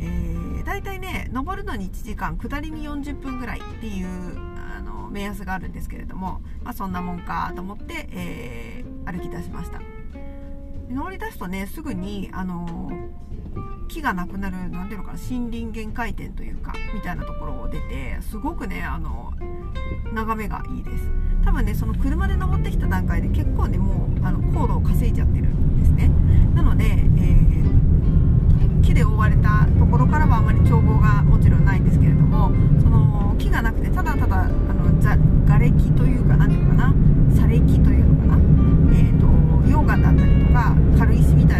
えー、大体ね登るのに1時間下りに40分ぐらいっていうあの目安があるんですけれども、まあ、そんなもんかと思って、えー、歩き出しました。登り出すとねすぐにあの木がなくなる何ていうのかな森林限界点というかみたいなところを出てすごくねあの眺めがいいです。多分ねその車で登ってきた段階で結構ねもうあの高度を稼いじゃってるんですね。なので木で覆われたところからはあまり眺望がもちろんないんですけれどもその木がなくてただただあのざれきというか何ていうのかなされきというのかな、えーと、と溶岩だったりとか軽石みたいな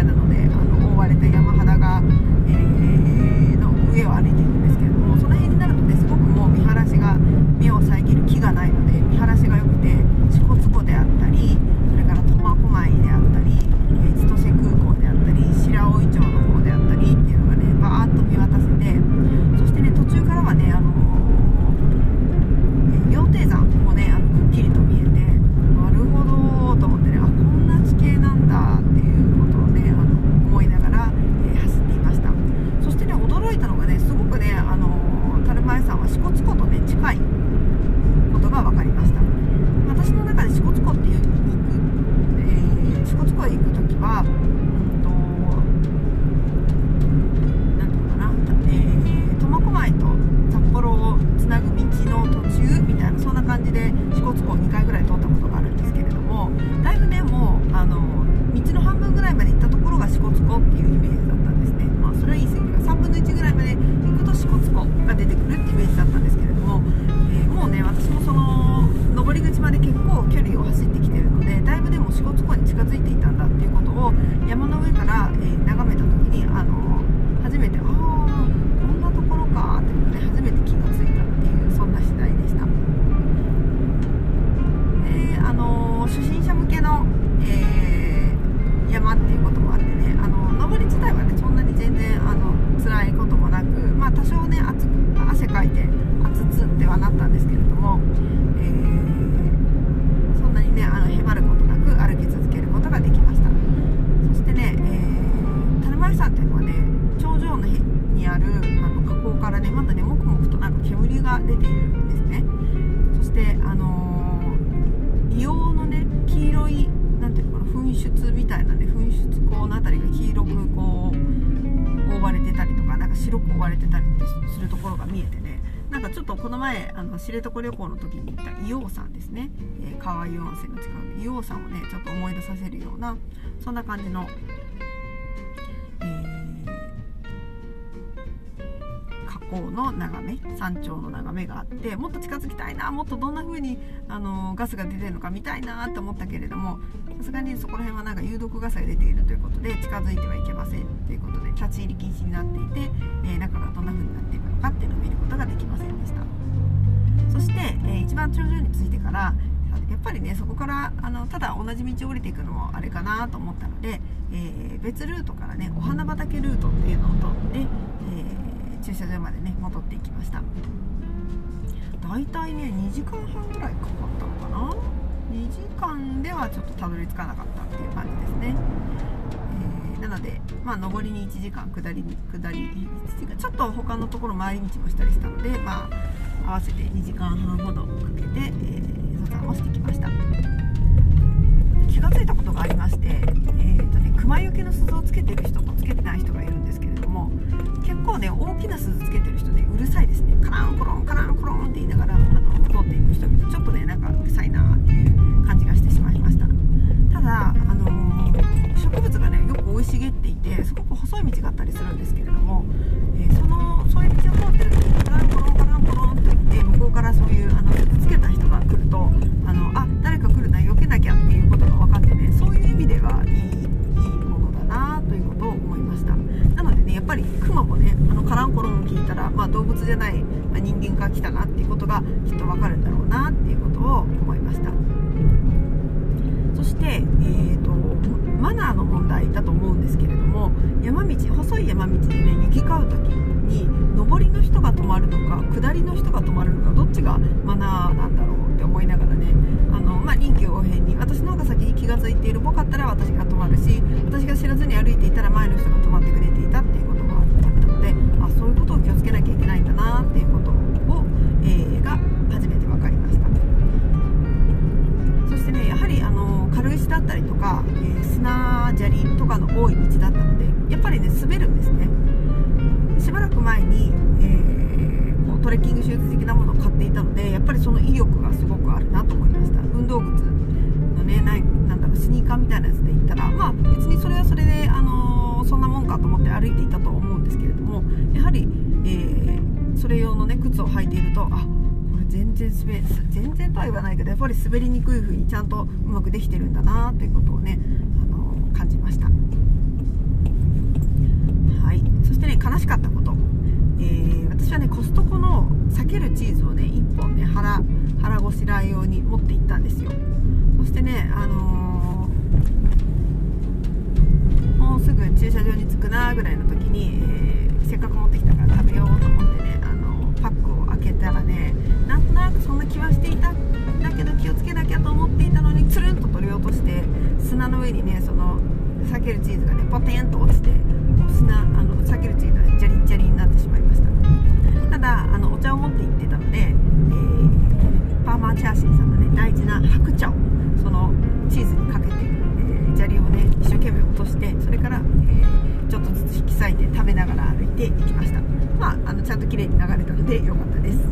が出てくるってイメージだったんですけれども、えー、もうね私もその上り口まで結構距離を走ってきてるのでだいぶでも仕事湖に近づいていたんだっていうことを山の上から、えー、眺めた時にあの初めてああこんなところかっていうのね初めて気が付いたっていうそんな次第でした。であの初心者向けの、えー、山っていうことも湾っていうのはね頂上の日にあるあの火口からねまだねもくもくとなんか煙が出ているんですね。そしてあのー、硫黄のね黄色いなんていうのかな噴出みたいなね噴出口の辺りが黄色くこう覆われてたりとかなんか白く覆われてたりするところが見えてね。なんかちょっとこの前あの知床旅行の時に行った硫黄山ですね、えー、川湯温泉の近くの硫黄山をねちょっと思い出させるようなそんな感じのー、河口の眺め山頂の眺めがあってもっと近づきたいなもっとどんな風にあのガスが出てるのか見たいなって思ったけれどもさすがにそこら辺はなんか有毒ガスが出ているということで近づいてはいけませんということで立ち入り禁止になっていて、えー、中がどんな風になっているのかっていうのを見ることができませんでした。そして、えー、一番頂上に着いてからやっぱりねそこからあのただ同じ道を降りていくのもあれかなと思ったので、えー、別ルートからねお花畑ルートっていうのを通って、戻ってきました。大体ね2時間半ぐらいかかったのかな？2時間ではちょっとたどり着かなかったっていう感じですね、えー、なのでまあ上りに1時間下りに下り1時間ちょっと他のところ回り道もしたりしたのでまあ合わせて2時間半ほどかけて、生い茂っていてすごく細い道があったりするんですけれども、えー、そのそういう道を通ってる時にカランコロンカランコロンと言って向こうからそういうあのつけた人が来るとあのあ誰か来るな避けなきゃっていうことが分かってねそういう意味ではいいいいものだなということを思いました。なのでねやっぱりクマもねあのカランコロンを聞いたら、まあ、動物じゃない、まあ、人間が来たなっていうことがきっと分かるんだろうなっていうことを思いました。そして、えーと、マナーの問題だと思うんですけれども山道細い山道でね行き交う時に上りの人が止まるのか下りの人が止まるのかどっちがマナーなんだろうって思いながらねあの、まあ、臨機応変に私の方が先に気が付いているぽかったら私が止まるし私が知らずに歩いていたら前の人が止まってくれていたっていうことがあったのであそういうことを気をつけなきゃいけないんだなっていうだったりとか、えー、砂砂利とかの多い道だったのでやっぱりね滑るんですね。しばらく前に、えー、こうトレッキングシューズ的なものを買っていたのでやっぱりその威力がすごくあるなと思いました。運動靴のねないなんだろうスニーカーみたいなやつで言ったらまあ別にそれはそれで、あのー、そんなもんかと思って歩いていたと思うんですけれどもやはり、えー、それ用のね靴を履いているとあこれ全然滑全然は言わないけどやっぱり滑りにくい風にちゃんとうまくできてるんだなっていうことをね、あのー、感じました。はい。そしてね悲しかったこと、えー、私はねコストコの避けるチーズをね1本ね腹腹ごしらえ用に持って行ったんですよ。そしてねあのー、もうすぐ駐車場に着くなぐらいの時に、えー、せっかく持ってきたはしていただけど気をつけなきゃと思っていたのにつるんと取り落として砂の上にねその避けるチーズがねポテンと落ちてもう砂あの避けるチーズがジャリジャリになってしまいました。ただあのお茶を持って行ってたので、えー、パーマーチャーシーさんのね大事な白茶をそのチーズにかけて、えー、砂利をね一生懸命落としてそれから、えー、ちょっとずつ引き裂いて食べながら歩いていきました。まああのちゃんと綺麗に流れたので良かったです。